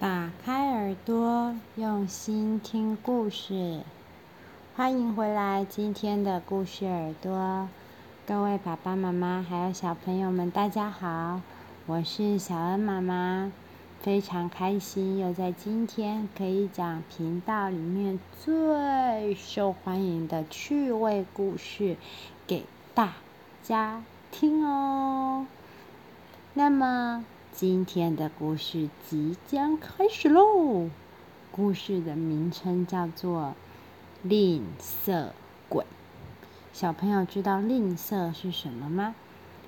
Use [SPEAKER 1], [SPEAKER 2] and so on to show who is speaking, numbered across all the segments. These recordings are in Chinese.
[SPEAKER 1] 打开耳朵，用心听故事。欢迎回来，今天的故事耳朵，各位爸爸妈妈还有小朋友们，大家好，我是小恩妈妈，非常开心又在今天可以讲频道里面最受欢迎的趣味故事给大家听哦。那么。今天的故事即将开始喽！故事的名称叫做《吝啬鬼》。小朋友知道“吝啬”是什么吗？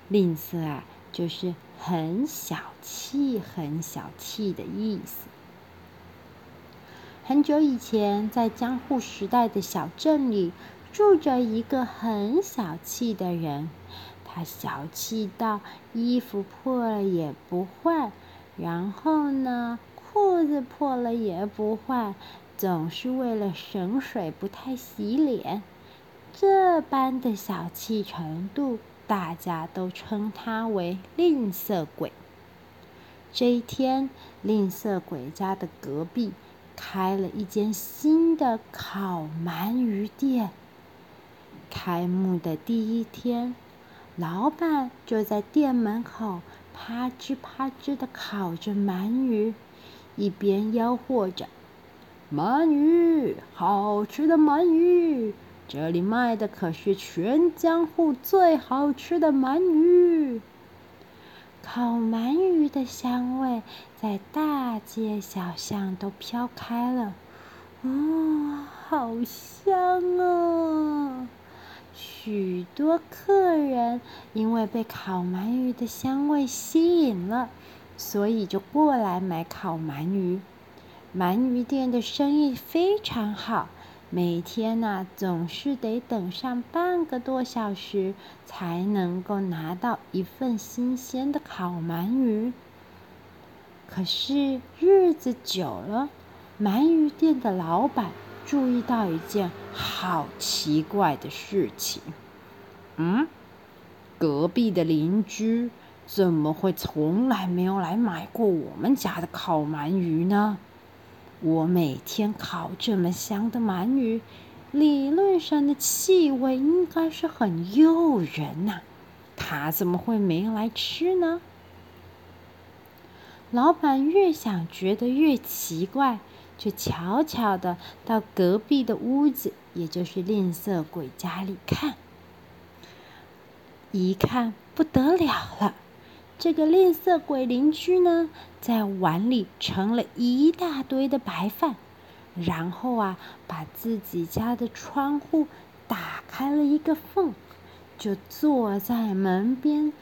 [SPEAKER 1] 吝啬啊，就是很小气、很小气的意思。很久以前，在江户时代的小镇里，住着一个很小气的人。他小气到衣服破了也不换，然后呢，裤子破了也不换，总是为了省水不太洗脸。这般的小气程度，大家都称他为吝啬鬼。这一天，吝啬鬼家的隔壁开了一间新的烤鳗鱼店。开幕的第一天。老板就在店门口啪吱啪吱的烤着鳗鱼，一边吆喝着：“鳗鱼，好吃的鳗鱼！这里卖的可是全江户最好吃的鳗鱼。”烤鳗鱼的香味在大街小巷都飘开了，哦，好香啊！许多客人因为被烤鳗鱼的香味吸引了，所以就过来买烤鳗鱼。鳗鱼店的生意非常好，每天呐、总是得等上半个多小时才能够拿到一份新鲜的烤鳗鱼。可是日子久了，鳗鱼店的老板。注意到一件好奇怪的事情，嗯，隔壁的邻居怎么会从来没有来买过我们家的烤鳗鱼呢？我每天烤这么香的鳗鱼，理论上的气味应该是很诱人呐，他怎么会没来吃呢？老板越想觉得越奇怪。就悄悄地到隔壁的屋子，也就是吝啬鬼家里看。一看不得了了，这个吝啬鬼邻居呢，在碗里盛了一大堆的白饭，然后啊，把自己家的窗户打开了一个缝，就坐在门边，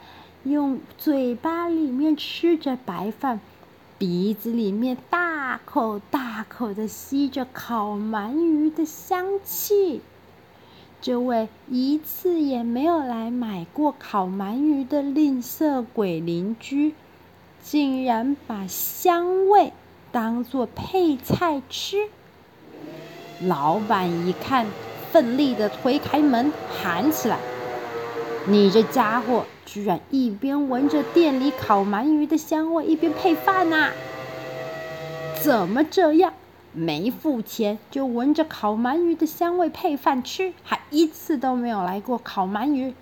[SPEAKER 1] 用嘴巴里面吃着白饭。鼻子里面大口大口的吸着烤鳗鱼的香气，这位一次也没有来买过烤鳗鱼的吝啬鬼邻居，竟然把香味当做配菜吃。老板一看，奋力的推开门，喊起来：“你这家伙！”居然一边闻着店里烤鳗鱼的香味，一边配饭呐？怎么这样？没付钱就闻着烤鳗鱼的香味配饭吃，还一次都没有来过烤鳗鱼？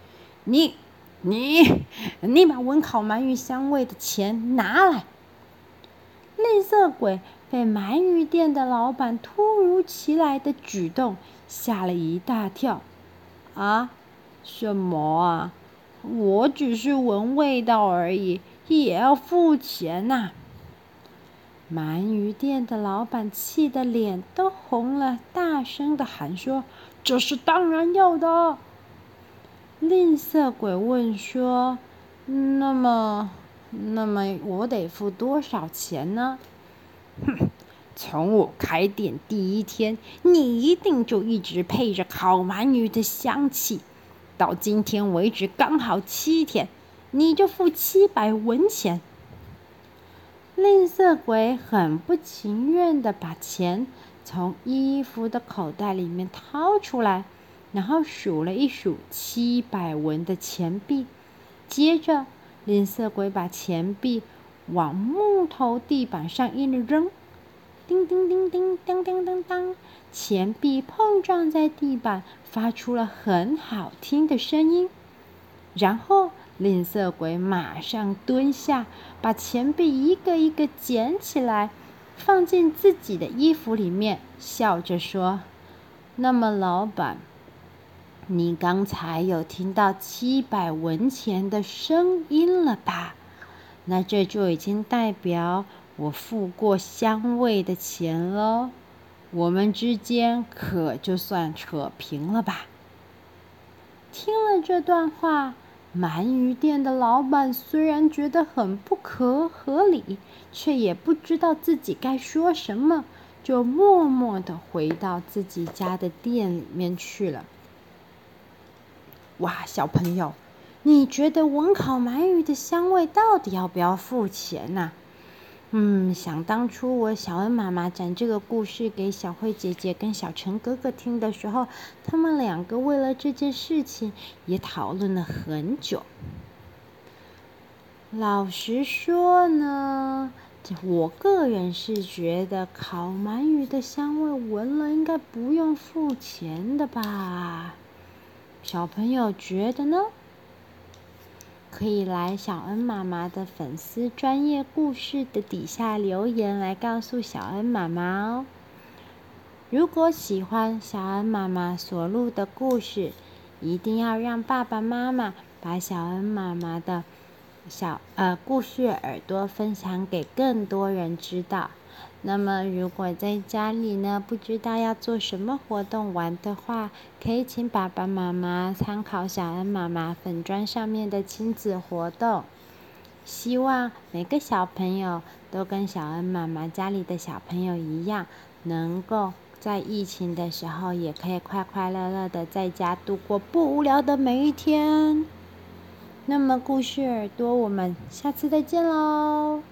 [SPEAKER 1] 你、你、你把闻烤鳗鱼香味的钱拿来！吝啬鬼被鳗鱼店的老板突如其来的举动吓了一大跳。啊？什么啊？我只是闻味道而已，也要付钱呐、鳗鱼店的老板气得脸都红了，大声的喊说：“这是当然要的。”吝啬鬼问说：“那么，那么我得付多少钱呢？”哼，从我开店第一天，你一定就一直配着烤鳗鱼的香气。到今天为止，刚好七天，你就付七百文钱。吝啬鬼很不情愿地把钱从衣服的口袋里面掏出来，然后数了一数七百文的钱币，接着吝啬鬼把钱币往木头地板上一扔，叮叮叮叮，当当当当，钱币碰撞在地板，发出了很好听的声音。然后，吝啬鬼马上蹲下，把钱币一个一个捡起来，放进自己的衣服里面，笑着说：“那么，老板，你刚才有听到七百文钱的声音了吧？那这就已经代表我付过香味的钱喽。我们之间可就算扯平了吧？”听了这段话。鳗鱼店的老板虽然觉得很不可合理，却也不知道自己该说什么，就默默地回到自己家的店里面去了。哇，小朋友，你觉得闻烤鳗鱼的香味到底要不要付钱呢？嗯，想当初我小恩妈妈讲这个故事给小慧姐姐跟小陈哥哥听的时候，他们两个为了这件事情也讨论了很久。老实说呢，我个人是觉得烤鳗鱼的香味闻了应该不用付钱的吧？小朋友觉得呢？可以来小恩妈妈的粉丝专业故事的底下留言来告诉小恩妈妈哦。如果喜欢小恩妈妈所录的故事，一定要让爸爸妈妈把小恩妈妈的小呃故事耳朵分享给更多人知道。那么，如果在家里呢，不知道要做什么活动玩的话，可以请爸爸妈妈参考小恩妈妈粉砖上面的亲子活动。希望每个小朋友都跟小恩妈妈家里的小朋友一样，能够在疫情的时候也可以快快乐乐的在家度过不无聊的每一天。那么，故事耳朵，我们下次再见喽。